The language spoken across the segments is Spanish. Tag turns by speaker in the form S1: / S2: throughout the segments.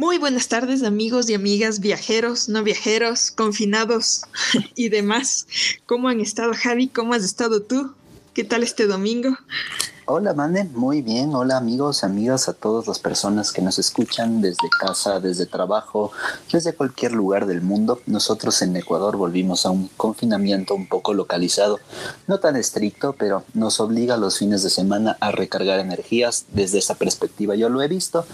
S1: Muy buenas tardes amigos y amigas, viajeros, no viajeros, confinados y demás. ¿Cómo han estado Javi? ¿Cómo has estado tú? ¿Qué tal este domingo?
S2: Hola, Mane, muy bien. Hola, amigos, amigas, a todas las personas que nos escuchan desde casa, desde trabajo, desde cualquier lugar del mundo. Nosotros en Ecuador volvimos a un confinamiento un poco localizado, no tan estricto, pero nos obliga los fines de semana a recargar energías. Desde esa perspectiva yo lo he visto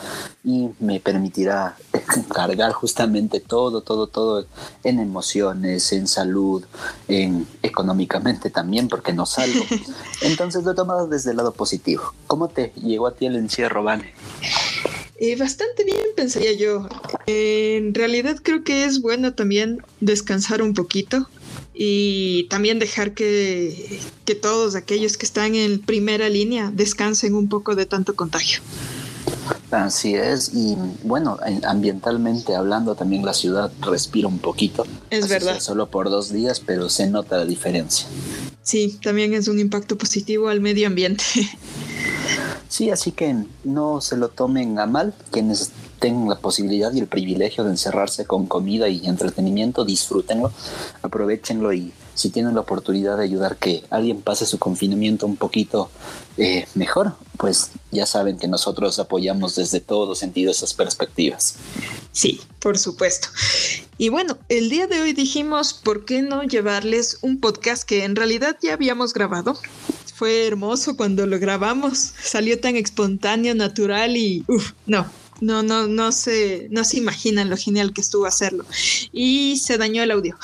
S2: y me permitirá cargar justamente todo, todo, todo en emociones, en salud, en económicamente también, porque no salgo. Entonces lo he tomado desde el lado positivo positivo. ¿Cómo te llegó a ti el encierro, Vane?
S1: Eh, bastante bien, pensaría yo. en realidad creo que es bueno también descansar un poquito y también dejar que, que todos aquellos que están en primera línea descansen un poco de tanto contagio.
S2: Así es, y bueno, ambientalmente hablando también la ciudad respira un poquito.
S1: Es verdad.
S2: Solo por dos días, pero se nota la diferencia.
S1: Sí, también es un impacto positivo al medio ambiente.
S2: Sí, así que no se lo tomen a mal quienes tengan la posibilidad y el privilegio de encerrarse con comida y entretenimiento, disfrútenlo, aprovechenlo y si tienen la oportunidad de ayudar que alguien pase su confinamiento un poquito eh, mejor, pues ya saben que nosotros apoyamos desde todo sentido esas perspectivas.
S1: Sí, por supuesto. Y bueno, el día de hoy dijimos, ¿por qué no llevarles un podcast que en realidad ya habíamos grabado? Fue hermoso cuando lo grabamos, salió tan espontáneo, natural y, uff, no, no, no, no se, no se imaginan lo genial que estuvo hacerlo. Y se dañó el audio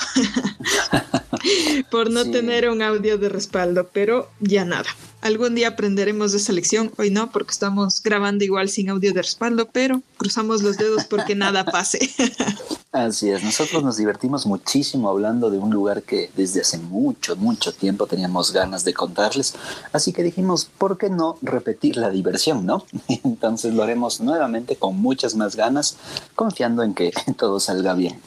S1: por no tener un audio de respaldo, pero ya nada. Algún día aprenderemos de esa lección, hoy no, porque estamos grabando igual sin audio de respaldo, pero cruzamos los dedos porque nada pase.
S2: Así es, nosotros nos divertimos muchísimo hablando de un lugar que desde hace mucho, mucho tiempo teníamos ganas de contarles, así que dijimos, ¿por qué no repetir la diversión, no? Entonces lo haremos nuevamente con muchas más ganas, confiando en que todo salga bien.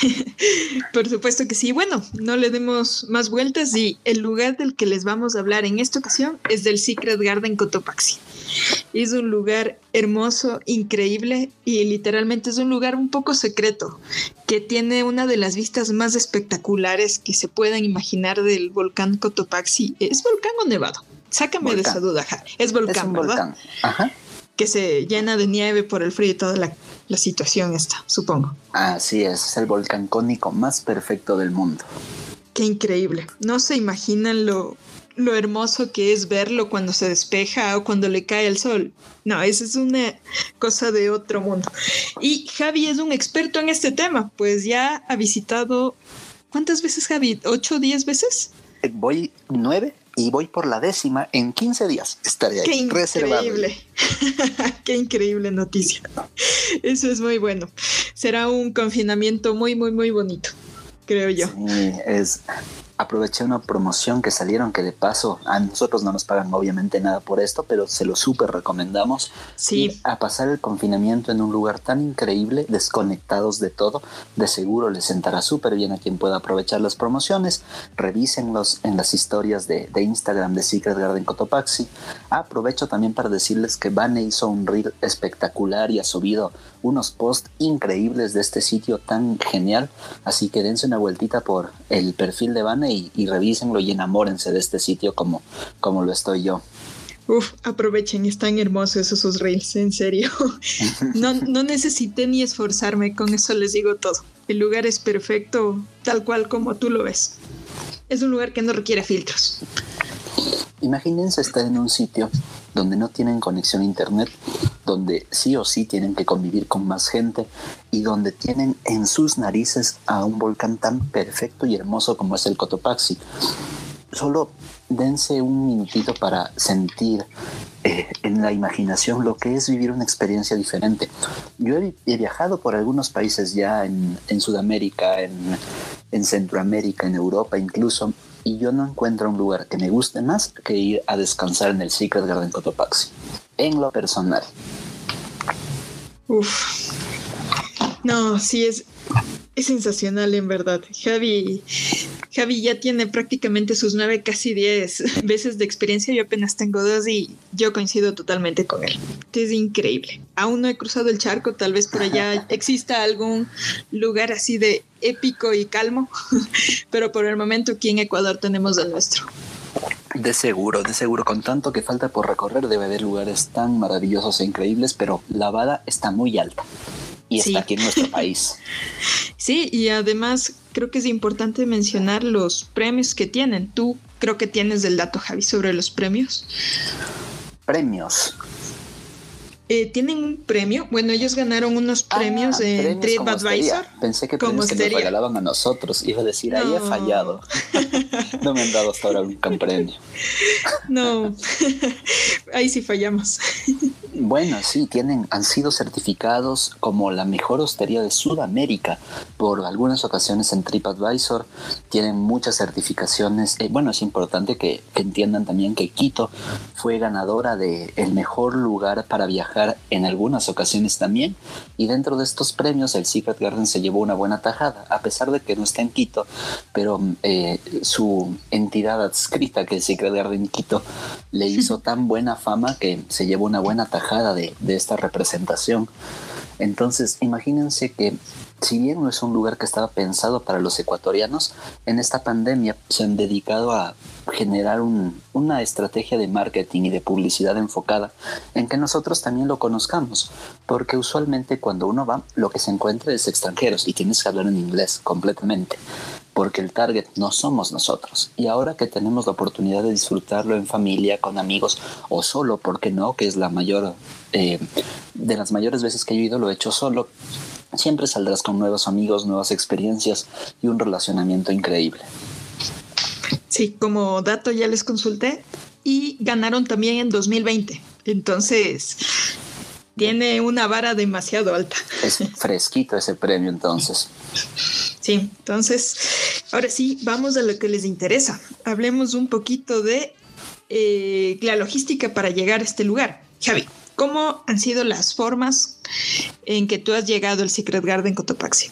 S1: Por supuesto que sí. Bueno, no le demos más vueltas y el lugar del que les vamos a hablar en esta ocasión es del Secret Garden Cotopaxi. Es un lugar hermoso, increíble y literalmente es un lugar un poco secreto que tiene una de las vistas más espectaculares que se puedan imaginar del volcán Cotopaxi. ¿Es volcán o nevado? Sácame de esa duda, Es volcán, ¿verdad? Ajá que se llena de nieve por el frío y toda la, situación está, supongo.
S2: Así es, es el volcán cónico más perfecto del mundo.
S1: Qué increíble. No se imaginan lo, lo hermoso que es verlo cuando se despeja o cuando le cae el sol. No, esa es una cosa de otro mundo. Y Javi es un experto en este tema, pues ya ha visitado, ¿cuántas veces Javi? ¿Ocho o diez veces?
S2: Eh, voy nueve y voy por la décima en 15 días. Estaré ahí.
S1: Qué increíble. Qué increíble noticia. Eso es muy bueno. Será un confinamiento muy, muy, muy bonito, creo yo.
S2: Sí, es aproveché una promoción que salieron que de paso a nosotros no nos pagan obviamente nada por esto, pero se lo súper recomendamos.
S1: Sí.
S2: a pasar el confinamiento en un lugar tan increíble, desconectados de todo, de seguro les sentará súper bien a quien pueda aprovechar las promociones. Revísenlos en las historias de, de Instagram de Secret Garden Cotopaxi. Aprovecho también para decirles que Vane hizo un reel espectacular y ha subido unos posts increíbles de este sitio tan genial. Así que dense una vueltita por el perfil de Vane y, y revísenlo y enamórense de este sitio como, como lo estoy yo.
S1: Uf, aprovechen, están hermosos esos reels, en serio. No, no necesité ni esforzarme, con eso les digo todo. El lugar es perfecto, tal cual como tú lo ves. Es un lugar que no requiere filtros.
S2: Imagínense estar en un sitio donde no tienen conexión a internet, donde sí o sí tienen que convivir con más gente y donde tienen en sus narices a un volcán tan perfecto y hermoso como es el Cotopaxi. Solo dense un minutito para sentir eh, en la imaginación lo que es vivir una experiencia diferente. Yo he, viajado por algunos países ya en, Sudamérica, en, en Centroamérica, en Europa incluso, y yo no encuentro un lugar que me guste más que ir a descansar en el Secret Garden Cotopaxi, en lo personal.
S1: Uf. No, sí es, es sensacional en verdad. Javi Javi ya tiene prácticamente sus nueve, casi diez veces de experiencia. Yo apenas tengo dos y yo coincido totalmente con él. Es increíble. Aún no he cruzado el charco, tal vez por allá exista algún lugar así de épico y calmo, pero por el momento aquí en Ecuador tenemos el nuestro.
S2: De seguro, de seguro, con tanto que falta por recorrer debe haber lugares tan maravillosos e increíbles, pero la vara está muy alta y está aquí en nuestro país.
S1: Sí, y además creo que es importante mencionar los premios que tienen. Tú creo que tienes el dato, Javi, sobre los premios.
S2: Premios.
S1: Eh, tienen un premio. Bueno, ellos ganaron unos ah, premios en TripAdvisor.
S2: Pensé que, premios que nos regalaban a nosotros. Iba a decir, ahí he fallado. no me han dado hasta ahora un premio.
S1: no, ahí sí fallamos.
S2: Bueno, sí, tienen, han sido certificados como la mejor hostería de Sudamérica por algunas ocasiones en TripAdvisor. Tienen muchas certificaciones. Eh, bueno, es importante que, que, entiendan también que Quito fue ganadora de el mejor lugar para viajar en algunas ocasiones también. Y dentro de estos premios, el Secret Garden se llevó una buena tajada, a pesar de que no está en Quito, pero eh, su entidad adscrita, que es Secret Garden Quito, le hizo tan buena fama que se llevó una buena tajada de, esta representación. Entonces, imagínense que si bien no es un lugar que estaba pensado para los ecuatorianos, en esta pandemia se han dedicado a generar una estrategia de marketing y de publicidad enfocada en que nosotros también lo conozcamos, porque usualmente cuando uno va, lo que se encuentra es extranjeros y tienes que hablar en inglés completamente porque el target no somos nosotros. Y ahora que tenemos la oportunidad de disfrutarlo en familia, con amigos o solo, porque no, que es la mayor, eh, de las mayores veces que he ido, lo he hecho solo, siempre saldrás con nuevos amigos, nuevas experiencias y un relacionamiento increíble.
S1: Sí, como dato ya les consulté y ganaron también en 2020. Entonces, tiene una vara demasiado alta.
S2: Es fresquito ese premio entonces.
S1: Sí, entonces, ahora sí, vamos a lo que les interesa. Hablemos un poquito de eh, la logística para llegar a este lugar. Javi, ¿cómo han sido las formas en que tú has llegado al Secret Garden Cotopaxi?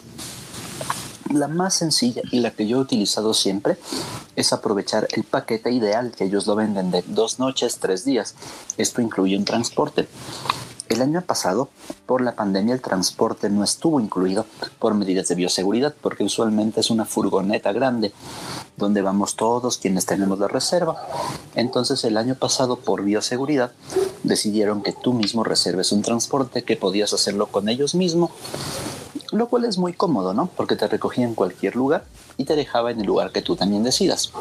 S2: La más sencilla y la que yo he utilizado siempre es aprovechar el paquete ideal que ellos lo venden de dos noches, tres días. Esto incluye un transporte. El año pasado, por la pandemia, el transporte no estuvo incluido por medidas de bioseguridad, porque usualmente es una furgoneta grande donde vamos todos quienes tenemos la reserva. Entonces, el año pasado, por bioseguridad, decidieron que tú mismo reserves un transporte que podías hacerlo con ellos mismos, lo cual es muy cómodo, ¿no? Porque te recogía en cualquier lugar y te dejaba en el lugar que tú también decidas.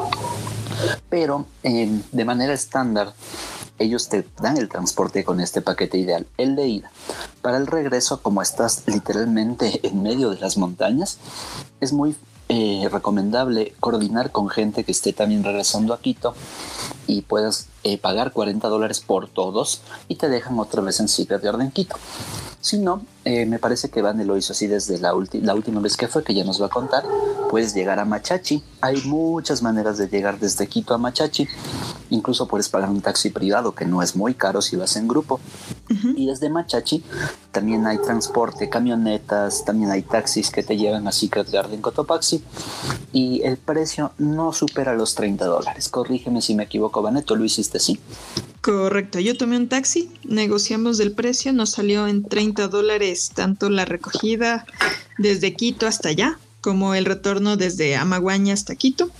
S2: Pero eh, de manera estándar, ellos te dan el transporte con este paquete ideal, el de ida. Para el regreso, como estás literalmente en medio de las montañas, es muy eh, recomendable coordinar con gente que esté también regresando a Quito y puedas eh, pagar 40 dólares por todos y te dejan otra vez en Secret Garden Quito. Si no, eh, me parece que Vane lo hizo así desde la, la última vez que fue, que ya nos va a contar. Puedes llegar a Machachi. Hay muchas maneras de llegar desde Quito a Machachi. Incluso puedes pagar un taxi privado, que no es muy caro si vas en grupo. Y desde Machachi también hay transporte, camionetas, también hay taxis que te llevan a Secret Garden Cotopaxi. Y el precio no supera los 30 dólares. Corrígeme si me equivoco, Vane, tú lo hiciste así.
S1: Correcto, yo tomé un taxi, negociamos del precio, nos salió en 30 dólares tanto la recogida desde Quito hasta allá, como el retorno desde Amaguaña hasta Quito.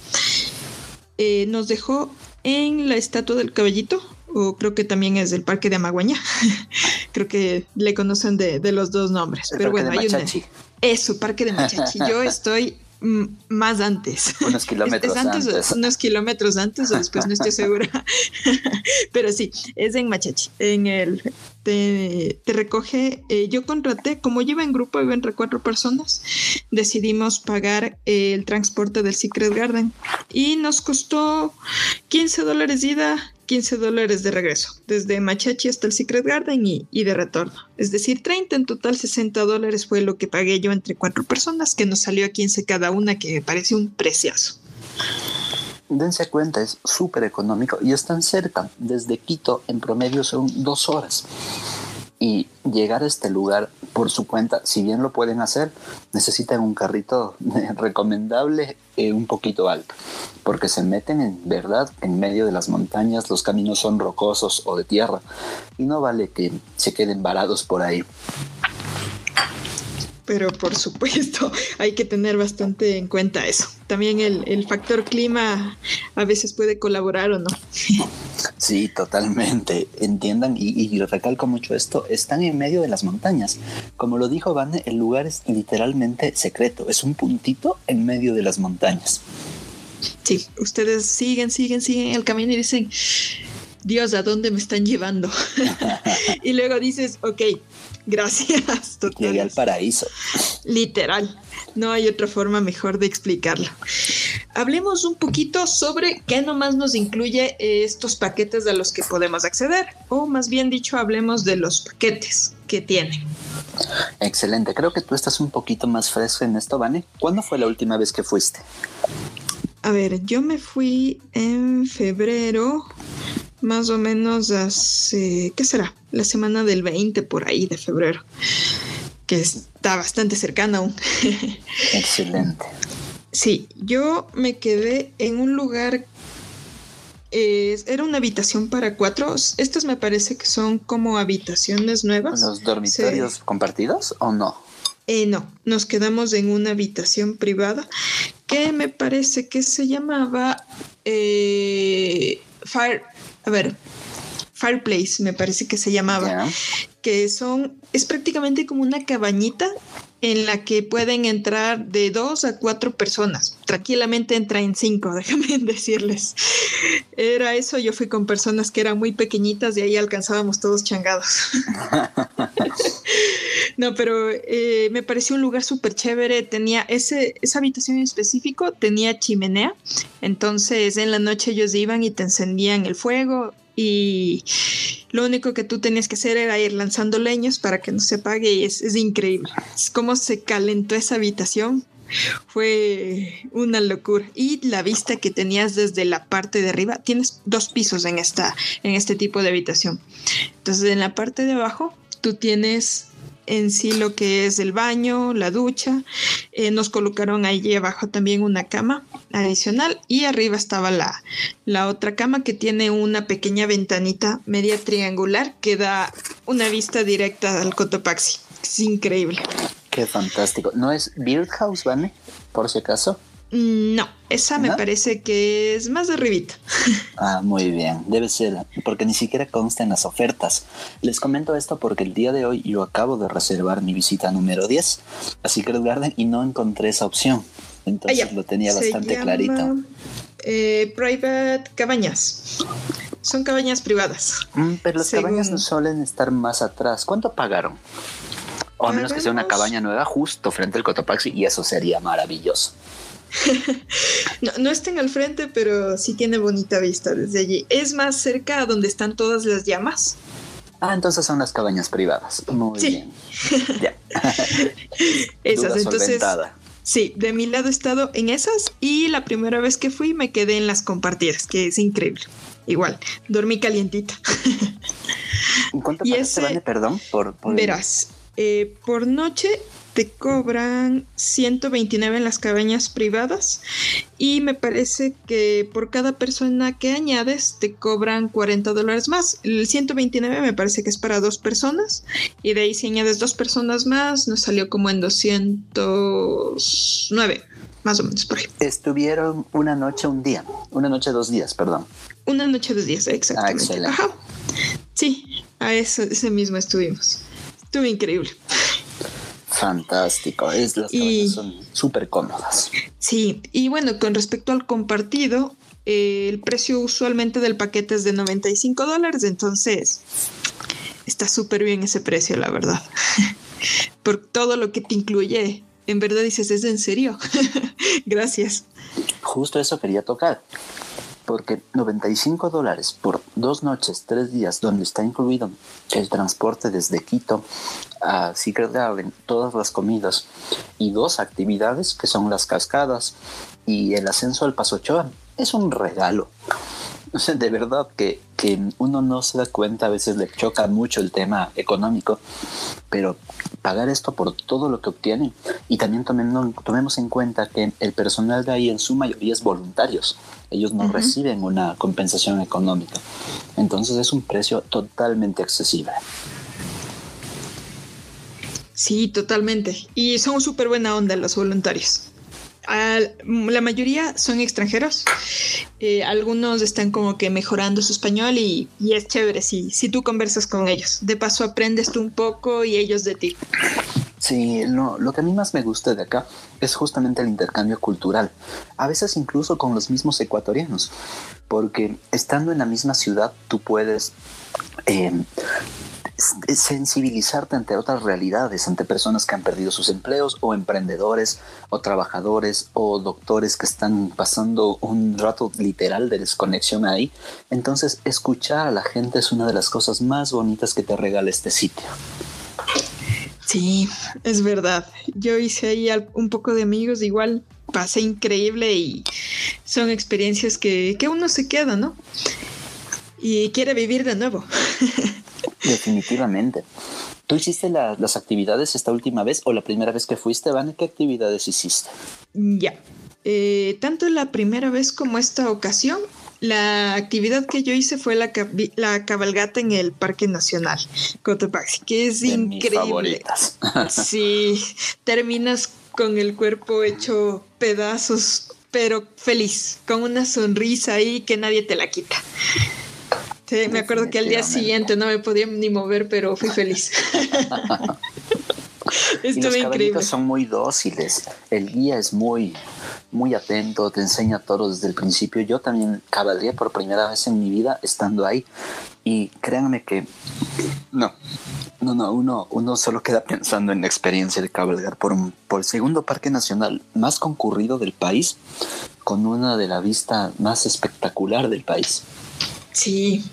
S1: Eh, nos dejó en la estatua del caballito, o creo que también es del parque de Amaguaña. creo que le conocen de, los dos nombres. Pero bueno, hay un. Eso, parque de Machachi. Yo estoy más antes.
S2: Unos kilómetros antes,
S1: Unos kilómetros antes o después, no estoy segura. Pero sí, es en Machachi. En el te, recoge. Eh, yo contraté, como lleva en grupo, iba entre cuatro personas, decidimos pagar el transporte del Secret Garden y nos costó 15 dólares ida, 15 dólares de regreso, desde Machachi hasta el Secret Garden y, de retorno. Es decir, 30 en total, 60 dólares fue lo que pagué yo entre cuatro personas, que nos salió a 15 cada una, que me parece un preciazo.
S2: Dense cuenta, es súper económico y están cerca. Desde Quito, en promedio, son dos horas. Y llegar a este lugar por su cuenta, si bien lo pueden hacer, necesitan un carrito recomendable eh, un poquito alto, porque se meten en verdad en medio de las montañas, los caminos son rocosos o de tierra y no vale que se queden varados por ahí
S1: pero por supuesto hay que tener bastante en cuenta eso. También el, factor clima a veces puede colaborar o no.
S2: Sí, totalmente. Entiendan y, recalco mucho esto, están en medio de las montañas. Como lo dijo Vane, el lugar es literalmente secreto, es un puntito en medio de las montañas.
S1: Sí, ustedes siguen, siguen, siguen el camino y dicen, Dios, ¿a dónde me están llevando? y luego dices, ok, Gracias.
S2: Llegué al paraíso.
S1: Literal. No hay otra forma mejor de explicarlo. Hablemos un poquito sobre qué nomás nos incluye estos paquetes a los que podemos acceder. O más bien dicho, hablemos de los paquetes que tienen.
S2: Excelente. Creo que tú estás un poquito más fresco en esto, Vane. ¿Cuándo fue la última vez que fuiste?
S1: A ver, yo me fui en febrero más o menos hace, ¿qué será? La semana del 20 por ahí de febrero, que está bastante cercana aún.
S2: Excelente.
S1: Sí, yo me quedé en un lugar, era una habitación para cuatro, estas me parece que son como habitaciones nuevas.
S2: ¿Los dormitorios compartidos o no?
S1: Eh, no, nos quedamos en una habitación privada que me parece que se llamaba eh, Fire, a ver, Fireplace, me parece que se llamaba, que son, es prácticamente como una cabañita en la que pueden entrar de dos a cuatro personas. Tranquilamente entra en cinco, déjame decirles. Era eso, yo fui con personas que eran muy pequeñitas y ahí alcanzábamos todos changados. no, pero eh, me pareció un lugar súper chévere. Tenía ese, esa habitación en específico, tenía chimenea. Entonces en la noche ellos iban y te encendían el fuego y lo único que tú tenías que hacer era ir lanzando leños para que no se apague y es, increíble. Es como se calentó esa habitación. Fue una locura. Y la vista que tenías desde la parte de arriba, tienes dos pisos en, esta, en este tipo de habitación. Entonces en la parte de abajo tú tienes en sí lo que es el baño, la ducha. Eh, nos colocaron allí abajo también una cama adicional y arriba estaba la, la otra cama que tiene una pequeña ventanita media triangular que da una vista directa al Cotopaxi. Es increíble.
S2: Qué fantástico. ¿No es Beard House, Vane? Por si acaso.
S1: No, esa me parece que es más de arribita.
S2: Ah, muy bien, debe ser, porque ni siquiera consta en las ofertas. Les comento esto porque el día de hoy yo acabo de reservar mi visita número 10 a Secret Garden y no encontré esa opción. Entonces lo tenía bastante clarito.
S1: Eh, private cabañas. Son cabañas privadas.
S2: Mm, pero las cabañas no suelen estar más atrás. ¿Cuánto pagaron? O a menos que sea una cabaña nueva justo frente al Cotopaxi y eso sería maravilloso.
S1: no, no estén al frente, pero sí tiene bonita vista desde allí. Es más cerca a donde están todas las llamas.
S2: Ah, entonces son las cabañas privadas. Muy bien.
S1: ya. esas, entonces. Sí, de mi lado he estado en esas y la primera vez que fui me quedé en las compartidas, que es increíble. Igual, dormí calientita.
S2: ¿Cuánto y ese, perdón? Por,
S1: verás, eh, por noche te cobran 129 en las cabañas privadas y me parece que por cada persona que añades te cobran 40 dólares más. El 129 me parece que es para dos personas y de ahí si añades dos personas más nos salió como en 209. Más o menos por ahí.
S2: Estuvieron una noche, un día. Una noche, dos días, perdón.
S1: Una noche, dos días, exactamente. Ah, Ajá. Sí, a eso, ese mismo estuvimos. Estuvo increíble.
S2: Fantástico, es, las y, son súper cómodas.
S1: Sí, y bueno, con respecto al compartido, el precio usualmente del paquete es de 95 dólares, entonces está súper bien ese precio, la verdad. Por todo lo que te incluye, en verdad dices, ¿es en serio? Gracias.
S2: Justo eso quería tocar porque 95 dólares por dos noches, tres días, donde está incluido el transporte desde Quito a Secret Garden, todas las comidas y dos actividades que son las cascadas y el ascenso al Paso Ochoa, es un regalo. de verdad que, que uno no se da cuenta, a veces le choca mucho el tema económico, pero pagar esto por todo lo que obtienen y también tomemos en cuenta que el personal de ahí en su mayoría es voluntarios, ellos no reciben una compensación económica, entonces es un precio totalmente accesible.
S1: Sí, totalmente. Y son súper buena onda los voluntarios la mayoría son extranjeros. Eh, algunos están como que mejorando su español y, es chévere si, si tú conversas con ellos. De paso aprendes tú un poco y ellos de ti.
S2: Sí, lo, lo, que a mí más me gusta de acá es justamente el intercambio cultural, a veces incluso con los mismos ecuatorianos, porque estando en la misma ciudad tú puedes eh, sensibilizarte ante otras realidades, ante personas que han perdido sus empleos o emprendedores o trabajadores o doctores que están pasando un rato literal de desconexión ahí. Entonces, escuchar a la gente es una de las cosas más bonitas que te regala este sitio.
S1: Sí, es verdad. Yo hice ahí un poco de amigos, igual pasé increíble y son experiencias que, que uno se queda, ¿no? Y quiere vivir de nuevo.
S2: Definitivamente. ¿Tú hiciste las actividades esta última vez o la primera vez que fuiste, Van? ¿Qué actividades hiciste?
S1: Ya. Eh, tanto la primera vez como esta ocasión, la actividad que yo hice fue la, la cabalgata en el Parque Nacional Cotopaxi, que es increíble. sí, terminas con el cuerpo hecho pedazos, pero feliz, con una sonrisa ahí que nadie te la quita. Sí, me acuerdo que al día siguiente no me podía ni mover, pero fui feliz.
S2: Y los increíble. son muy dóciles. El guía es muy, muy atento, te enseña todo desde el principio. Yo también cabalgué por primera vez en mi vida estando ahí. Y créanme que no, no, no, uno, uno solo queda pensando en la experiencia de cabalgar por, un, por el segundo parque nacional más concurrido del país, con una de la vista más espectacular del país.
S1: Sí,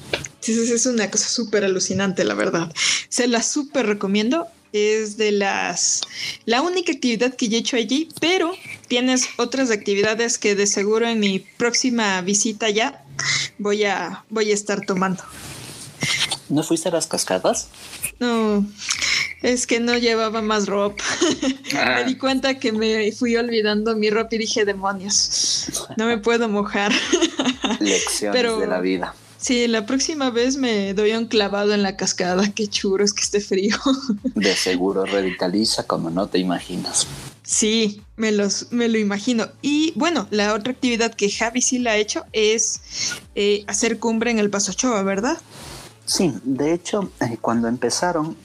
S1: es una cosa súper alucinante, la verdad. Se la súper recomiendo. Es de las la única actividad que yo he hecho allí, pero tienes otras actividades que de seguro en mi próxima visita ya voy a voy a estar tomando.
S2: ¿No fuiste a las cascadas?
S1: No, es que no llevaba más ropa. me di cuenta que me fui olvidando mi ropa y dije, demonios, no me puedo mojar.
S2: Lecciones de la vida.
S1: Sí, la próxima vez me doy un clavado en la cascada. Qué churro es que esté frío.
S2: De seguro revitaliza como no te imaginas.
S1: Sí, me, los, me lo imagino. Y bueno, la otra actividad que Javi sí la ha hecho es eh, hacer cumbre en el Paso Choa, ¿verdad?
S2: Sí, de hecho, eh, cuando empezaron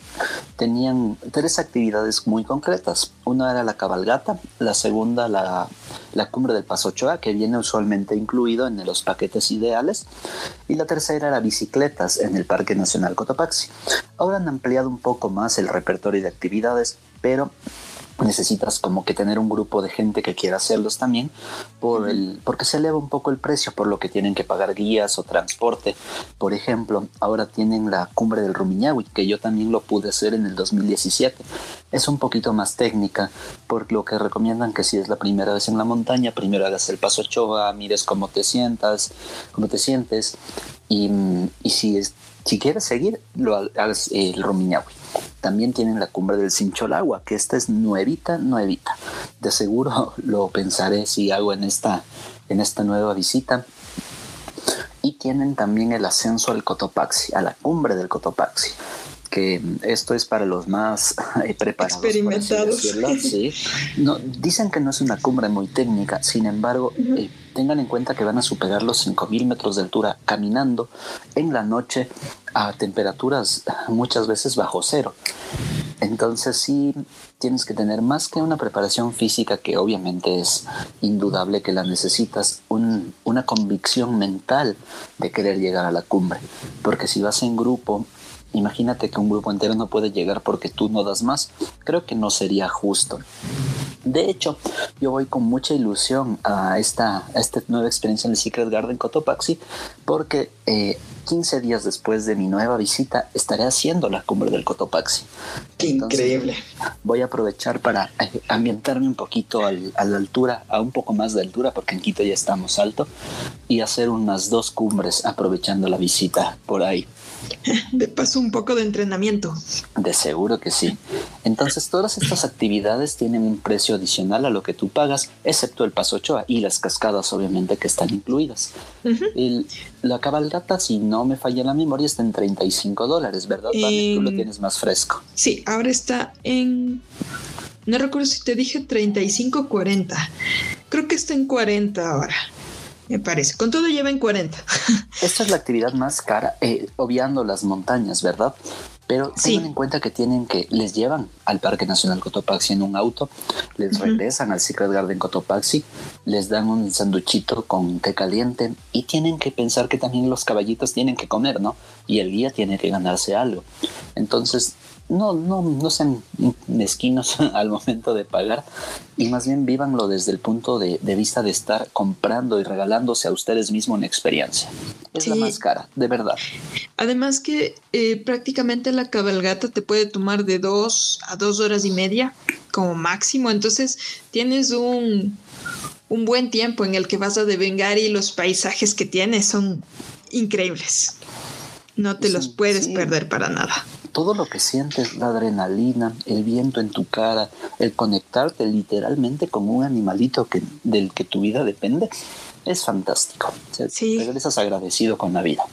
S2: tenían tres actividades muy concretas. Una era la cabalgata, la segunda la, la cumbre del Paso Ochoa, que viene usualmente incluido en los paquetes ideales, y la tercera era bicicletas en el Parque Nacional Cotopaxi. Ahora han ampliado un poco más el repertorio de actividades, pero necesitas como que tener un grupo de gente que quiera hacerlos también por el, porque se eleva un poco el precio por lo que tienen que pagar guías o transporte. Por ejemplo, ahora tienen la cumbre del Rumiñahui, que yo también lo pude hacer en el 2017. Es un poquito más técnica, por lo que recomiendan que si es la primera vez en la montaña, primero hagas el paso choa, mires cómo te sientas, cómo te sientes, y, y si, es, si quieres seguir, lo hagas el Rumiñahui. También tienen la cumbre del Sincholagua, que esta es nuevita, nuevita. De seguro lo pensaré si hago en esta, en esta nueva visita. Y tienen también el ascenso al Cotopaxi, a la cumbre del Cotopaxi que esto es para los más eh, preparados.
S1: Experimentados.
S2: No, dicen que no es una cumbre muy técnica, sin embargo, eh, tengan en cuenta que van a superar los 5.000 metros de altura caminando en la noche a temperaturas muchas veces bajo cero. Entonces sí tienes que tener más que una preparación física que obviamente es indudable que la necesitas, una convicción mental de querer llegar a la cumbre. Porque si vas en grupo Imagínate que un grupo entero no puede llegar porque tú no das más. Creo que no sería justo. De hecho, yo voy con mucha ilusión a esta, esta nueva experiencia en el Secret Garden Cotopaxi porque eh, 15 días después de mi nueva visita estaré haciendo la cumbre del Cotopaxi.
S1: Qué increíble.
S2: Voy a aprovechar para eh, ambientarme un poquito a la altura, a un poco más de altura, porque en Quito ya estamos alto, y hacer unas dos cumbres aprovechando la visita por ahí.
S1: De paso, un poco de entrenamiento.
S2: De seguro que sí. Entonces, todas estas actividades tienen un precio adicional a lo que tú pagas, excepto el Paso Ochoa y las cascadas, obviamente, que están incluidas. la cabalgata, si no me falla la memoria, está en 35 dólares, ¿verdad? tú lo tienes más fresco.
S1: Sí, ahora está en. No recuerdo si te dije 35 o 40. Creo que está en 40 ahora me parece. Con todo lleva en 40.
S2: Esta es la actividad más cara, eh, obviando las montañas, ¿verdad? Pero tengan en cuenta que tienen que, les llevan al Parque Nacional Cotopaxi en un auto, les regresan al Secret Garden Cotopaxi, les dan un sanduchito con té caliente y tienen que pensar que también los caballitos tienen que comer, ¿no? Y el guía tiene que ganarse algo. Entonces, no, no, no sean mezquinos al momento de pagar y más bien vívanlo desde el punto de, vista de estar comprando y regalándose a ustedes mismos una experiencia. Es la más cara, de verdad.
S1: Además que eh, prácticamente la cabalgata te puede tomar de dos a dos horas y media como máximo, entonces tienes un, un buen tiempo en el que vas a devengar y los paisajes que tienes son increíbles. No te los puedes perder para nada
S2: todo lo que sientes, la adrenalina, el viento en tu cara, el conectarte literalmente con un animalito que, del que tu vida depende, es fantástico. sí. Regresas agradecido con la vida.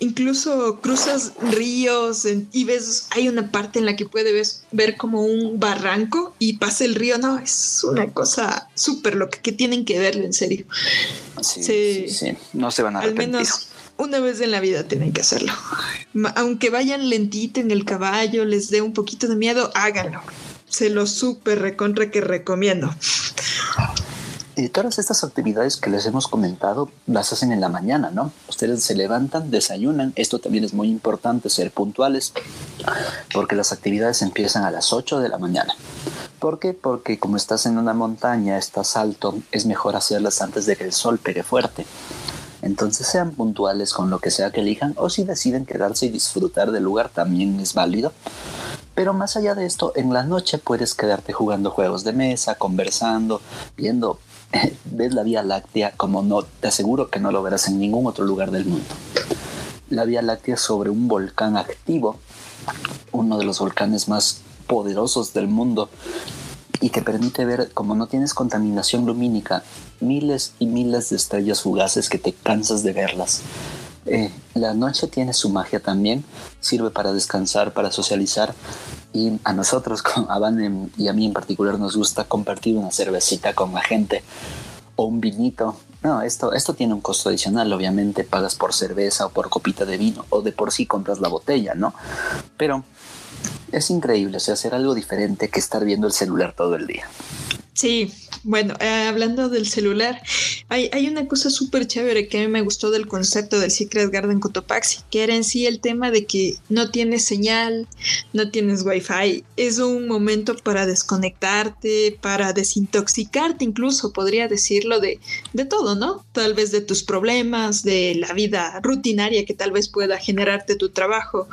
S1: Incluso cruzas ríos y ves, hay una parte en la que puedes ver como un barranco y pasa el río. No, es una cosa súper loca que tienen que verlo en serio.
S2: Sí, sí, sí, No se van a arrepentir. Al menos
S1: una vez en la vida tienen que hacerlo. Aunque vayan lentito en el caballo, les dé un poquito de miedo, háganlo. Se lo súper recontra que recomiendo.
S2: Y todas estas actividades que les hemos comentado las hacen en la mañana, ¿no? Ustedes se levantan, desayunan. Esto también es muy importante, ser puntuales, porque las actividades empiezan a las 8 de la mañana. ¿Por qué? Porque como estás en una montaña, estás alto, es mejor hacerlas antes de que el sol pegue fuerte. Entonces sean puntuales con lo que sea que elijan o si deciden quedarse y disfrutar del lugar también es válido. Pero más allá de esto, en la noche puedes quedarte jugando juegos de mesa, conversando, viendo, ves la Vía Láctea como no, te aseguro que no lo verás en ningún otro lugar del mundo. La Vía Láctea sobre un volcán activo, uno de los volcanes más poderosos del mundo, y te permite ver, como no tienes contaminación lumínica, miles y miles de estrellas fugaces que te cansas de verlas. Eh, la noche tiene su magia también, sirve para descansar, para socializar y a nosotros, a Van y a mí en particular, nos gusta compartir una cervecita con la gente o un vinito. No, esto, esto tiene un costo adicional, obviamente pagas por cerveza o por copita de vino o de por sí compras la botella, ¿no? Pero es increíble, o sea, hacer algo diferente que estar viendo el celular todo el día.
S1: Sí, bueno, eh, hablando del celular, hay, hay una cosa súper chévere que a mí me gustó del concepto del Secret Garden Cotopaxi, que era en sí el tema de que no tienes señal, no tienes wifi, es un momento para desconectarte, para desintoxicarte incluso, podría decirlo, de, de todo, ¿no? Tal vez de tus problemas, de la vida rutinaria que tal vez pueda generarte tu trabajo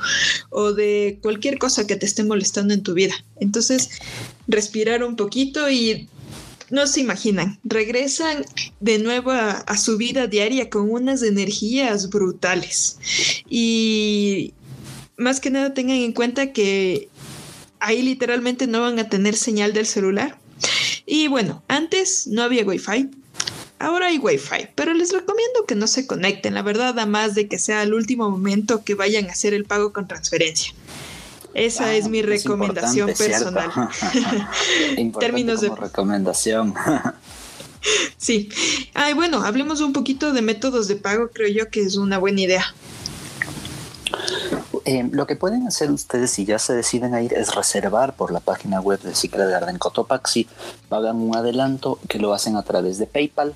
S1: o de cualquier cosa que te esté molestando en tu vida. Entonces, respirar un poquito y no se imaginan, regresan de nuevo a, su vida diaria con unas energías brutales. Y más que nada tengan en cuenta que ahí literalmente no van a tener señal del celular. Y bueno, antes no había wifi. Ahora hay wifi, pero les recomiendo que no se conecten, la verdad, a más de que sea el último momento que vayan a hacer el pago con transferencia. Esa ah, es mi recomendación personal.
S2: Términos de recomendación.
S1: sí. Ay, bueno, hablemos un poquito de métodos de pago, creo yo que es una buena idea.
S2: Eh, lo que pueden hacer ustedes si ya se deciden a ir es reservar por la página web de Secret Garden Cotopaxi, pagan un adelanto que lo hacen a través de PayPal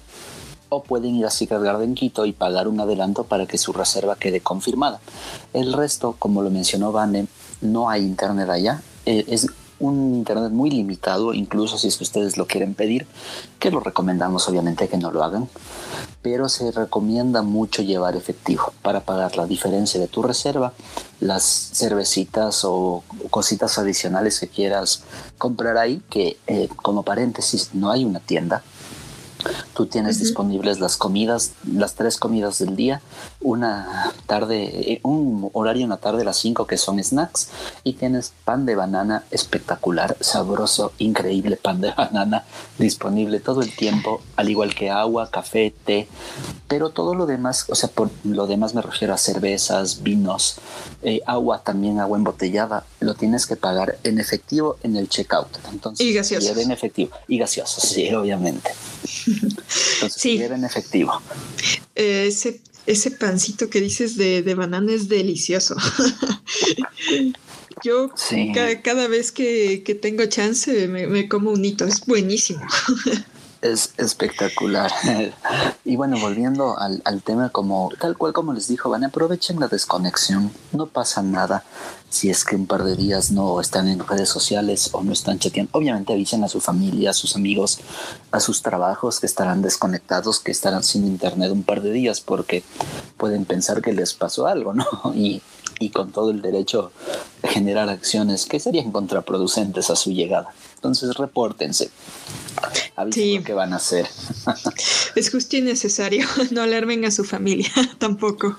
S2: o pueden ir a Secret Garden Quito y pagar un adelanto para que su reserva quede confirmada. El resto, como lo mencionó Vane, no hay internet allá. Eh, es un internet muy limitado, incluso si es que ustedes lo quieren pedir, que lo recomendamos obviamente que no lo hagan, pero se recomienda mucho llevar efectivo para pagar la diferencia de tu reserva, las cervecitas o cositas adicionales que quieras comprar ahí, que eh, como paréntesis no hay una tienda, Tú tienes disponibles las comidas, las tres comidas del día, una tarde, eh, un horario en la tarde a las cinco que son snacks y tienes pan de banana espectacular, sabroso, increíble pan de banana disponible todo el tiempo, al igual que agua, café, té, pero todo lo demás, o sea, por lo demás me refiero a cervezas, vinos, eh, agua también, agua embotellada, lo tienes que pagar en efectivo en el checkout. Entonces,
S1: y gaseosos.
S2: en efectivo. Y gaseosos, sí, obviamente. Entonces, sí. en efectivo.
S1: Eh, ese, ese pancito que dices de, de banana es delicioso. Yo cada, vez que, que, tengo chance me, me como un hito, es buenísimo.
S2: es espectacular. y bueno, volviendo al, al, tema, como tal cual como les dijo, van, aprovechen la desconexión, no pasa nada si es que un par de días no están en redes sociales o no están chateando. Obviamente avisen a su familia, a sus amigos, a sus trabajos que estarán desconectados, que estarán sin internet un par de días porque pueden pensar que les pasó algo, ¿no? Y, y con todo el derecho a generar acciones que serían contraproducentes a su llegada. Entonces, repórtense. Avisen lo que van a hacer.
S1: es justo y necesario. No alarmen a su familia tampoco.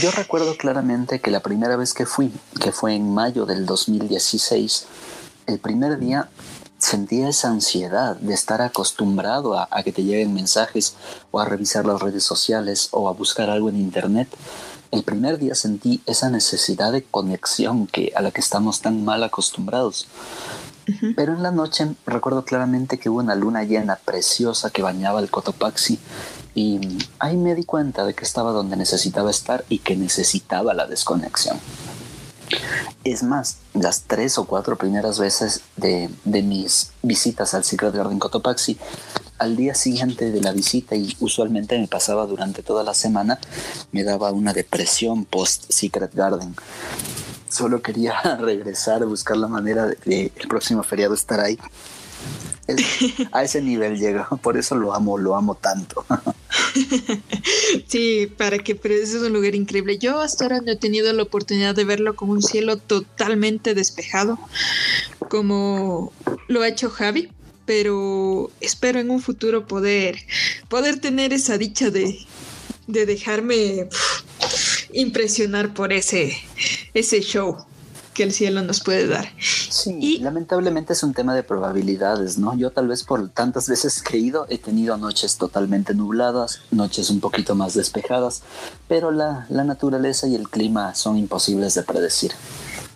S2: Yo recuerdo claramente que la primera vez que fui, que fue en mayo del 2016, el primer día sentía esa ansiedad de estar acostumbrado a, a, que te lleguen mensajes o a revisar las redes sociales o a buscar algo en internet. El primer día sentí esa necesidad de conexión que, a la que estamos tan mal acostumbrados. Pero en la noche recuerdo claramente que hubo una luna llena preciosa que bañaba el Cotopaxi y ahí me di cuenta de que estaba donde necesitaba estar y que necesitaba la desconexión. Es más, las tres o cuatro primeras veces de, de mis visitas al Secret Garden Cotopaxi, al día siguiente de la visita, y usualmente me pasaba durante toda la semana, me daba una depresión post Secret Garden solo quería regresar, buscar la manera de, el próximo feriado estar ahí. a ese nivel llega, por eso lo amo, lo amo tanto.
S1: sí, para que, pero es un lugar increíble. Yo hasta ahora no he tenido la oportunidad de verlo con un cielo totalmente despejado, como lo ha hecho Javi, pero espero en un futuro poder, poder tener esa dicha de, de dejarme impresionar por ese, ese show que el cielo nos puede dar.
S2: Sí, y, lamentablemente es un tema de probabilidades, ¿no? Yo tal vez por tantas veces que he ido he tenido noches totalmente nubladas, noches un poquito más despejadas, pero la, la naturaleza y el clima son imposibles de predecir.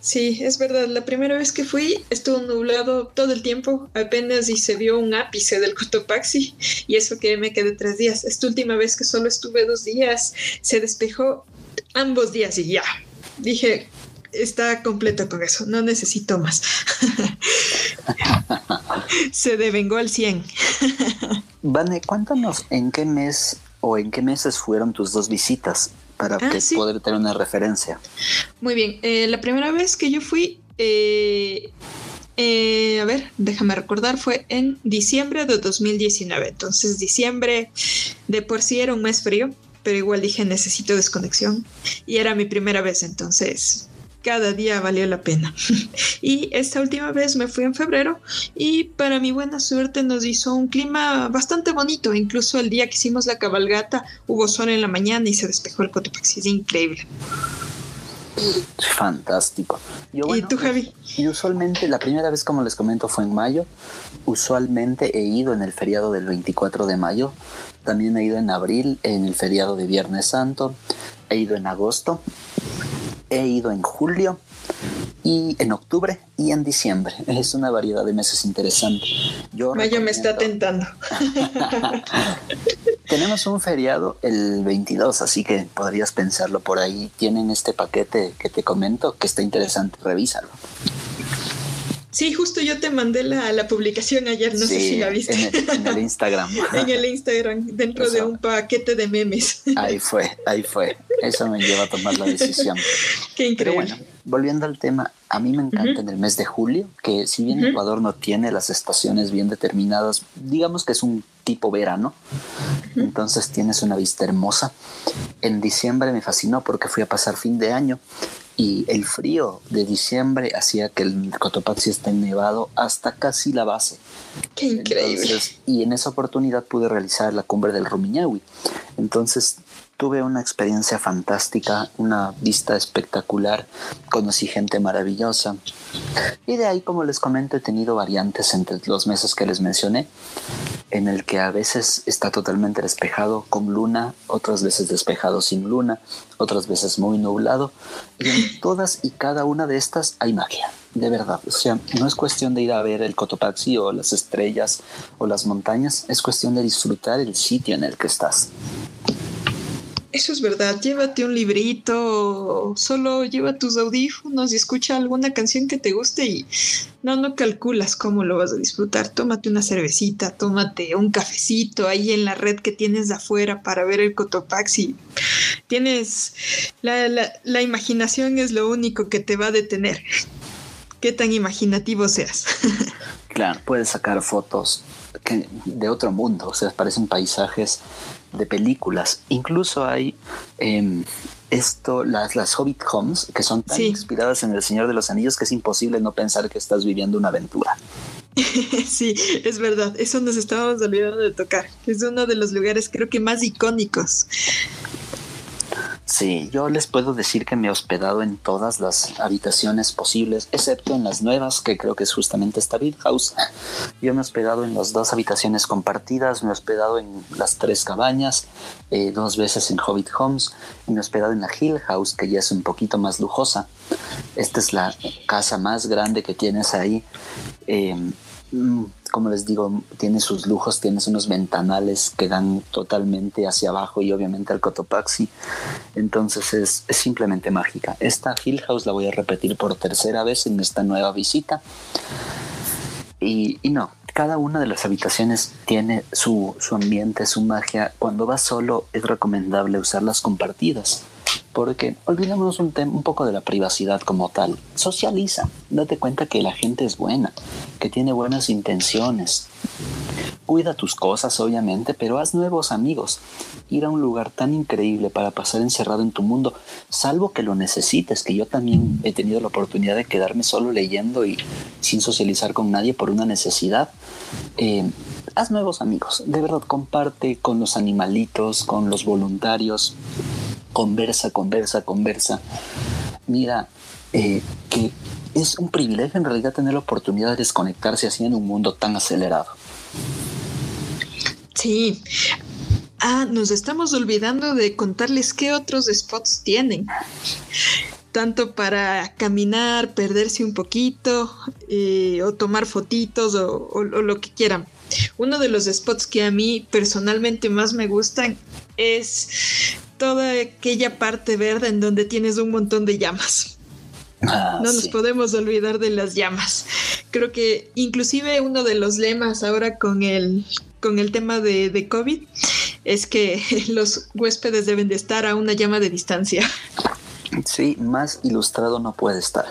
S1: Sí, es verdad. La primera vez que fui estuvo nublado todo el tiempo, apenas y se vio un ápice del Cotopaxi y eso que me quedé tres días. Esta última vez que solo estuve dos días, se despejó ambos días y ya. Dije, está completo con eso, no necesito más. Se devengó al 100.
S2: Vane, cuéntanos en qué mes o en qué meses fueron tus dos visitas para ah, poder tener una referencia.
S1: Muy bien, eh, la primera vez que yo fui, eh, eh, a ver, déjame recordar, fue en diciembre de 2019. Entonces, diciembre de por sí era un mes frío pero igual dije necesito desconexión y era mi primera vez, entonces cada día valió la pena. y esta última vez me fui en febrero y para mi buena suerte nos hizo un clima bastante bonito, incluso el día que hicimos la cabalgata hubo sol en la mañana y se despejó el Cotopaxi, es increíble.
S2: Fantástico.
S1: ¿Y tú, Javi?
S2: Y usualmente, la primera vez, como les comento, fue en mayo. Usualmente he ido en el feriado del 24 de mayo. También he ido en abril, en el feriado de Viernes Santo. He ido en agosto. He ido en julio y en octubre y en diciembre. Es una variedad de meses interesante.
S1: Yo Mayo me está tentando.
S2: Tenemos un feriado el 22, así que podrías pensarlo por ahí. Tienen este paquete que te comento que está interesante. Revísalo.
S1: Sí, justo yo te mandé la, la publicación ayer, no sé si la viste.
S2: En el, Instagram.
S1: en el Instagram, dentro de un paquete de memes.
S2: ahí fue, ahí fue. Eso me lleva a tomar la decisión.
S1: Qué increíble.
S2: Pero bueno, volviendo al tema, a mí me encanta en el mes de julio, que si bien Ecuador no tiene las estaciones bien determinadas, digamos que es un tipo verano, entonces tienes una vista hermosa. En diciembre me fascinó porque fui a pasar fin de año y el frío de diciembre hacía que el Cotopaxi esté nevado hasta casi la base.
S1: Qué increíble.
S2: y en esa oportunidad pude realizar la cumbre del Rumiñahui. Entonces tuve una experiencia fantástica, una vista espectacular, conocí gente maravillosa. Y de ahí, como les comento, he tenido variantes entre los meses que les mencioné, en el que a veces está totalmente despejado con luna, otras veces despejado sin luna, otras veces muy nublado. Y en todas y cada una de estas hay magia de verdad. O sea, no es cuestión de ir a ver el Cotopaxi o las estrellas o las montañas, es cuestión de disfrutar el sitio en el que estás.
S1: Eso es verdad, llévate un librito, solo lleva tus audífonos y escucha alguna canción que te guste y no, no calculas cómo lo vas a disfrutar. Tómate una cervecita, tómate un cafecito ahí en la red que tienes de afuera para ver el Cotopaxi. Tienes, la, la, la imaginación es lo único que te va a detener. Qué tan imaginativo seas.
S2: claro, puedes sacar fotos que, de otro mundo, o sea, parecen paisajes de películas. Incluso hay em, esto, las, las Hobbit Homes, que son tan inspiradas en El Señor de los Anillos que es imposible no pensar que estás viviendo una aventura.
S1: Sí, es verdad, eso nos estábamos olvidando de tocar. Es uno de los lugares creo que más icónicos
S2: Sí, yo les puedo decir que me he hospedado en todas las habitaciones posibles, excepto en las nuevas, que creo que es justamente esta Big House. Yo me he hospedado en las dos habitaciones compartidas, me he hospedado en las tres cabañas, eh, dos veces en Hobbit Homes, y me he hospedado en la Hill House, que ya es un poquito más lujosa. Esta es la casa más grande que tienes ahí. Eh, como les digo, tiene sus lujos, tienes unos ventanales que dan totalmente hacia abajo y obviamente al Cotopaxi. Entonces es, simplemente mágica. Esta Hill House la voy a repetir por tercera vez en esta nueva visita. Y, no, cada una de las habitaciones tiene su, su ambiente, su magia. Cuando vas solo es recomendable usar las compartidas porque olvidémonos un, un poco de la privacidad como tal. Socializa, date cuenta que la gente es buena, que tiene buenas intenciones. Cuida tus cosas, obviamente, pero haz nuevos amigos. Ir a un lugar tan increíble para pasar encerrado en tu mundo, salvo que lo necesites, que yo también he tenido la oportunidad de quedarme solo leyendo y sin socializar con nadie por una necesidad. Eh, haz nuevos amigos, de verdad, comparte con los animalitos, con los voluntarios conversa, conversa, conversa. Mira, eh, que es un privilegio en realidad tener la oportunidad de desconectarse así en un mundo tan acelerado.
S1: Sí. Ah, nos estamos olvidando de contarles qué otros spots tienen. Tanto para caminar, perderse un poquito, eh, o tomar fotitos, o lo que quieran. Uno de los spots que a mí personalmente más me gustan es toda aquella parte verde en donde tienes un montón de llamas. Ah, no nos podemos olvidar de las llamas. Creo que inclusive uno de los lemas ahora con el, con el tema de, de COVID es que los huéspedes deben de estar a una llama de distancia.
S2: Sí, más ilustrado no puede estar.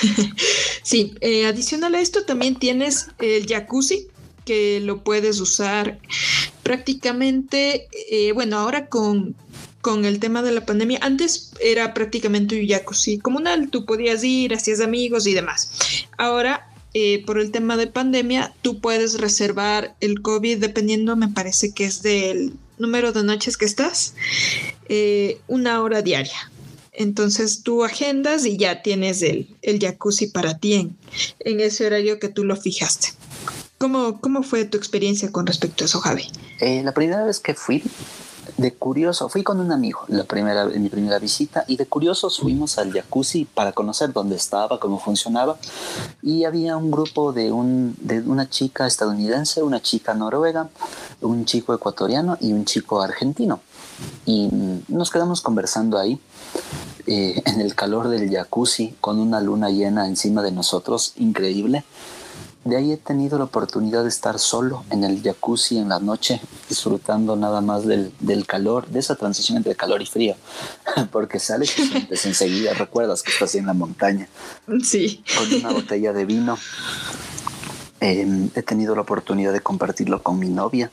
S1: sí, eh, adicional a esto también tienes el jacuzzi, que lo puedes usar prácticamente, eh, bueno, ahora con, con el tema de la pandemia, antes era prácticamente un jacuzzi comunal, tú podías ir, hacías amigos y demás. Ahora, eh, por el tema de pandemia, tú puedes reservar el COVID dependiendo, me parece que es del número de noches que estás, eh, una hora diaria. Entonces tú agendas y ya tienes el, el jacuzzi para ti en, en ese horario que tú lo fijaste. ¿Cómo, ¿Cómo fue tu experiencia con respecto a eso, Javi?
S2: Eh, la primera vez que fui, de curioso, fui con un amigo la primera, en mi primera visita y de curioso fuimos al jacuzzi para conocer dónde estaba, cómo funcionaba y había un grupo de, un, de una chica estadounidense, una chica noruega, un chico ecuatoriano y un chico argentino y nos quedamos conversando ahí eh, en el calor del jacuzzi con una luna llena encima de nosotros, increíble de ahí he tenido la oportunidad de estar solo en el jacuzzi en la noche, disfrutando nada más del, calor, de esa transición entre calor y frío, porque sales y sientes enseguida, recuerdas que estás en la montaña.
S1: Sí.
S2: Con una botella de vino. Em, he tenido la oportunidad de compartirlo con mi novia.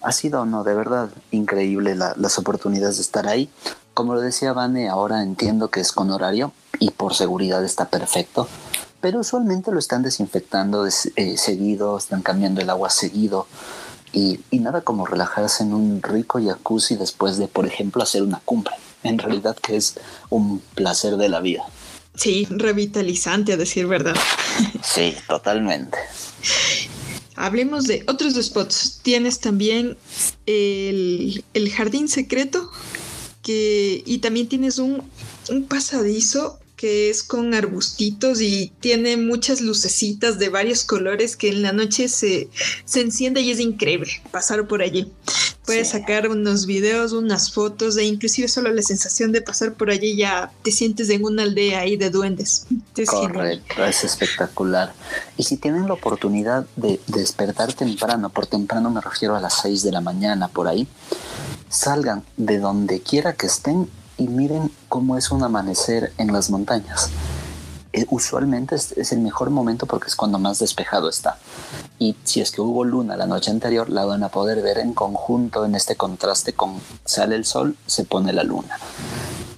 S2: Ha sido, no, de verdad increíble las oportunidades de estar ahí. Como lo decía Vane, ahora entiendo que es con horario y por seguridad está perfecto pero usualmente lo están desinfectando eh, seguido, están cambiando el agua seguido y, nada como relajarse en un rico jacuzzi después de, por ejemplo, hacer una cumbre. En realidad que es un placer de la vida.
S1: Sí, revitalizante a decir verdad.
S2: Sí, totalmente.
S1: Hablemos de otros spots. Tienes también el, el jardín secreto que, y también tienes un, un pasadizo que es con arbustitos y tiene muchas lucecitas de varios colores que en la noche se, se enciende y es increíble pasar por allí. Puedes sacar unos videos, unas fotos e inclusive solo la sensación de pasar por allí ya te sientes en una aldea ahí de duendes.
S2: Es Correcto, es espectacular. Y si tienen la oportunidad de, de despertar temprano, por temprano me refiero a las 6 de la mañana por ahí, salgan de donde quiera que estén y miren cómo es un amanecer en las montañas. Eh, usualmente es, el mejor momento porque es cuando más despejado está. Y si es que hubo luna la noche anterior, la van a poder ver en conjunto en este contraste con sale el sol, se pone la luna.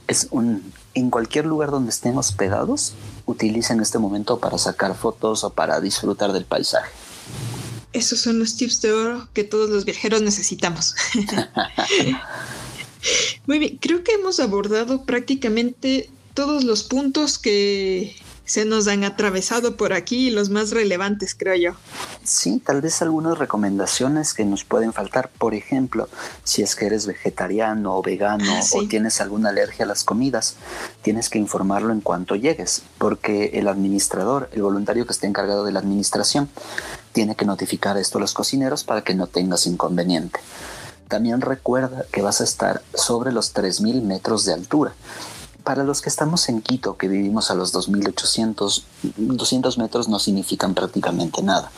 S2: Es un, en cualquier lugar donde estén hospedados, utilicen este momento para sacar fotos o para disfrutar del paisaje.
S1: Esos son los tips de oro que todos los viajeros necesitamos. Muy bien, creo que hemos abordado prácticamente todos los puntos que se nos han atravesado por aquí, los más relevantes, creo yo.
S2: Sí, tal vez algunas recomendaciones que nos pueden faltar. Por ejemplo, si es que eres vegetariano o vegano ah, o tienes alguna alergia a las comidas, tienes que informarlo en cuanto llegues, porque el administrador, el voluntario que esté encargado de la administración, tiene que notificar esto a los cocineros para que no tengas inconveniente. También recuerda que vas a estar sobre los 3.000 metros de altura. Para los que estamos en Quito, que vivimos a los 2.800, 200 metros no significan prácticamente nada.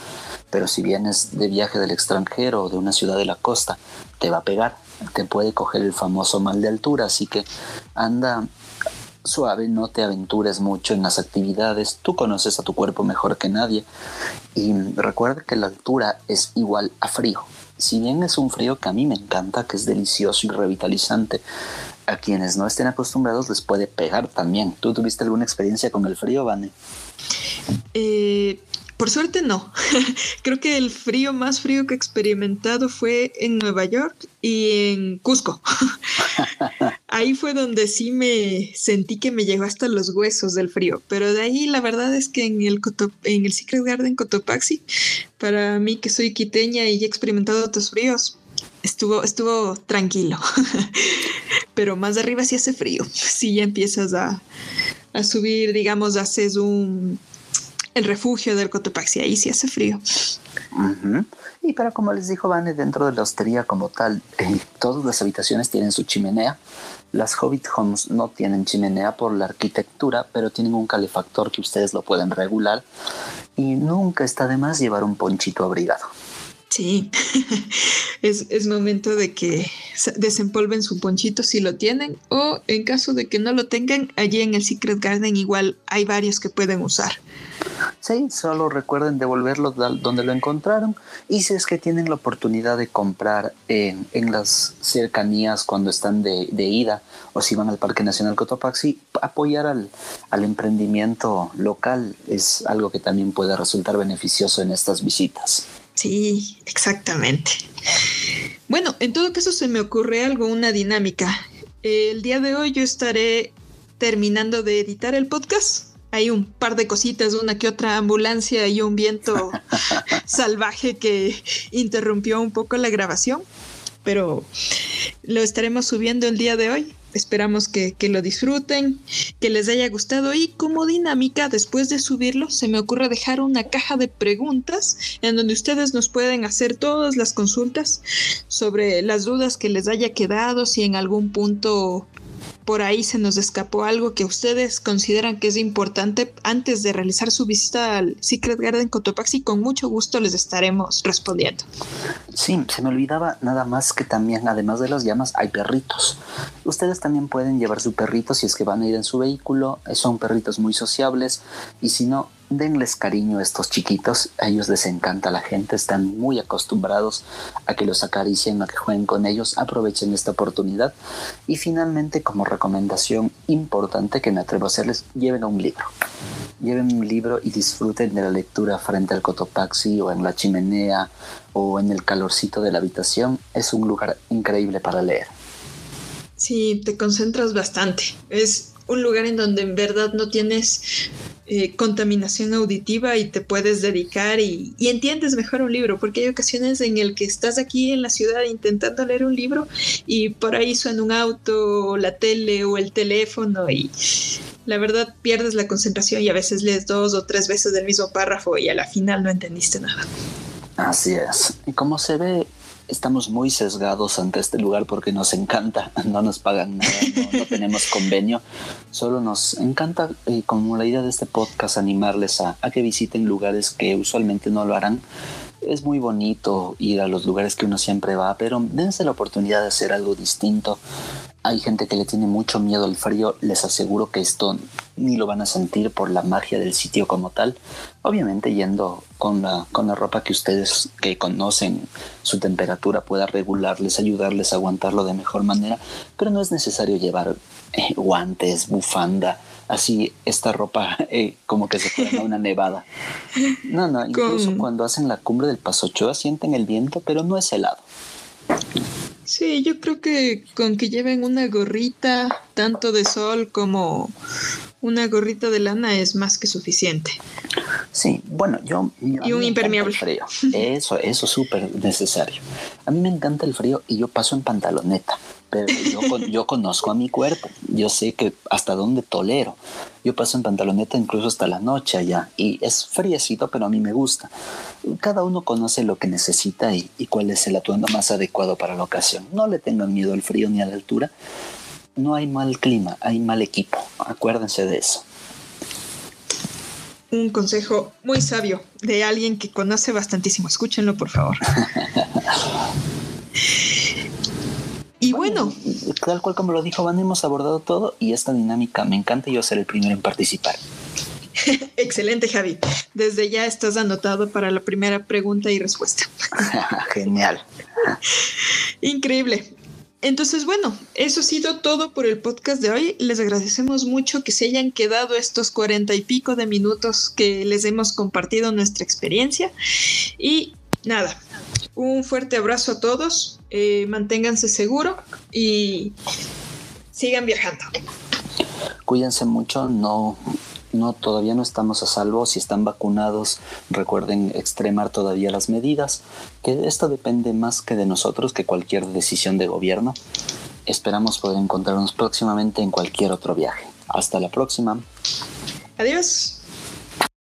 S2: Pero si vienes de viaje del extranjero o de una ciudad de la costa, te va a pegar, te puede coger el famoso mal de altura, así que anda suave, no te aventures mucho en las actividades, tú conoces a tu cuerpo mejor que nadie y recuerda que la altura es igual a frío si bien es un frío que a mí me encanta, que es delicioso y revitalizante, a quienes no estén acostumbrados les puede pegar también. ¿Tú tuviste alguna experiencia con el frío, Vane?
S1: Eh, por suerte no. Creo que el frío más frío que he experimentado fue en Nueva York y en Cusco. ahí fue donde sí me sentí que me llegó hasta los huesos del frío. Pero de ahí la verdad es que en el, en el Secret Garden Cotopaxi, para mí que soy quiteña y he experimentado otros fríos, estuvo, estuvo tranquilo. Pero más arriba sí hace frío. Sí ya empiezas a, a subir, digamos, haces un el refugio del Cotopaxi, ahí sí hace frío.
S2: Y para como les dijo Vane, dentro de la hostería como tal, eh, todas las habitaciones tienen su chimenea. Las Hobbit Homes no tienen chimenea por la arquitectura, pero tienen un calefactor que ustedes lo pueden regular. Y nunca está de más llevar un ponchito abrigado.
S1: Sí, es, es, momento de que desempolven su ponchito si lo tienen o en caso de que no lo tengan, allí en el Secret Garden igual hay varios que pueden usar.
S2: Sí, solo recuerden devolverlo donde lo encontraron y si es que tienen la oportunidad de comprar en, las cercanías cuando están de, ida o si van al Parque Nacional Cotopaxi, apoyar al, al emprendimiento local es algo que también puede resultar beneficioso en estas visitas.
S1: Sí, exactamente. Bueno, en todo caso se me ocurre algo, una dinámica. El día de hoy yo estaré terminando de editar el podcast hay un par de cositas, una que otra ambulancia y un viento salvaje que interrumpió un poco la grabación, pero lo estaremos subiendo el día de hoy. Esperamos que, que, lo disfruten, que les haya gustado y como dinámica, después de subirlo, se me ocurre dejar una caja de preguntas en donde ustedes nos pueden hacer todas las consultas sobre las dudas que les haya quedado, si en algún punto por ahí se nos escapó algo que ustedes consideran que es importante antes de realizar su visita al Secret Garden Cotopaxi, con mucho gusto les estaremos respondiendo.
S2: Sí, se me olvidaba nada más que también, además de las llamas, hay perritos. Ustedes también pueden llevar su perrito si es que van a ir en su vehículo. Son perritos muy sociables y si no, denles cariño a estos chiquitos, a ellos les encanta la gente, están muy acostumbrados a que los acaricien, a que jueguen con ellos, aprovechen esta oportunidad y finalmente como recomendación importante que me atrevo a hacerles, lleven un libro. Lleven un libro y disfruten de la lectura frente al Cotopaxi o en la chimenea o en el calorcito de la habitación. Es un lugar increíble para leer.
S1: Sí, te concentras bastante. Es un lugar en donde en verdad no tienes eh, contaminación auditiva y te puedes dedicar y, entiendes mejor un libro, porque hay ocasiones en el que estás aquí en la ciudad intentando leer un libro y por ahí suena un auto, la tele o el teléfono y la verdad pierdes la concentración y a veces lees dos o tres veces el mismo párrafo y a la final no entendiste nada.
S2: Así es. Y como se ve, estamos muy sesgados ante este lugar porque nos encanta, no nos pagan nada, no, tenemos convenio, solo nos encanta, eh, como la idea de este podcast, animarles a, a que visiten lugares que usualmente no lo harán. Es muy bonito ir a los lugares que uno siempre va, pero dense la oportunidad de hacer algo distinto. Hay gente que le tiene mucho miedo al frío, les aseguro que esto ni lo van a sentir por la magia del sitio como tal. Obviamente yendo con la, con la ropa que ustedes que conocen su temperatura pueda regularles, ayudarles a aguantarlo de mejor manera, pero no es necesario llevar eh, guantes, bufanda, así esta ropa eh, como que se fuera a una nevada. No, no, incluso cuando hacen la cumbre del Pasochoa sienten el viento, pero no es helado.
S1: Sí, yo creo que con que lleven una gorrita, tanto de sol como una gorrita de lana, es más que suficiente.
S2: Sí, bueno, yo...
S1: y un impermeable.
S2: Frío. Eso, eso es súper necesario. A mí me encanta el frío y yo paso en pantaloneta pero yo, yo, conozco a mi cuerpo, yo sé que hasta dónde tolero. Yo paso en pantaloneta incluso hasta la noche allá y es friecito, pero a mí me gusta. Cada uno conoce lo que necesita y, y cuál es el atuendo más adecuado para la ocasión. No le tengan miedo al frío ni a la altura. No hay mal clima, hay mal equipo. Acuérdense de eso
S1: un consejo muy sabio de alguien que conoce bastantísimo. Escúchenlo, por favor. Bueno,
S2: tal cual como lo dijo Van, hemos abordado todo y esta dinámica me encanta y yo ser el primero en participar.
S1: Excelente, Javi. Desde ya estás anotado para la primera pregunta y respuesta.
S2: Genial.
S1: Increíble. Entonces, bueno, eso ha sido todo por el podcast de hoy. Les agradecemos mucho que se hayan quedado estos cuarenta y pico de minutos que les hemos compartido nuestra experiencia. Y nada, un fuerte abrazo a todos, eh, manténganse seguros y sigan viajando.
S2: Cuídense mucho, no, no, todavía no estamos a salvo. Si están vacunados, recuerden extremar todavía las medidas, que esto depende más que de nosotros que cualquier decisión de gobierno. Esperamos poder encontrarnos próximamente en cualquier otro viaje. Hasta la próxima.
S1: Adiós.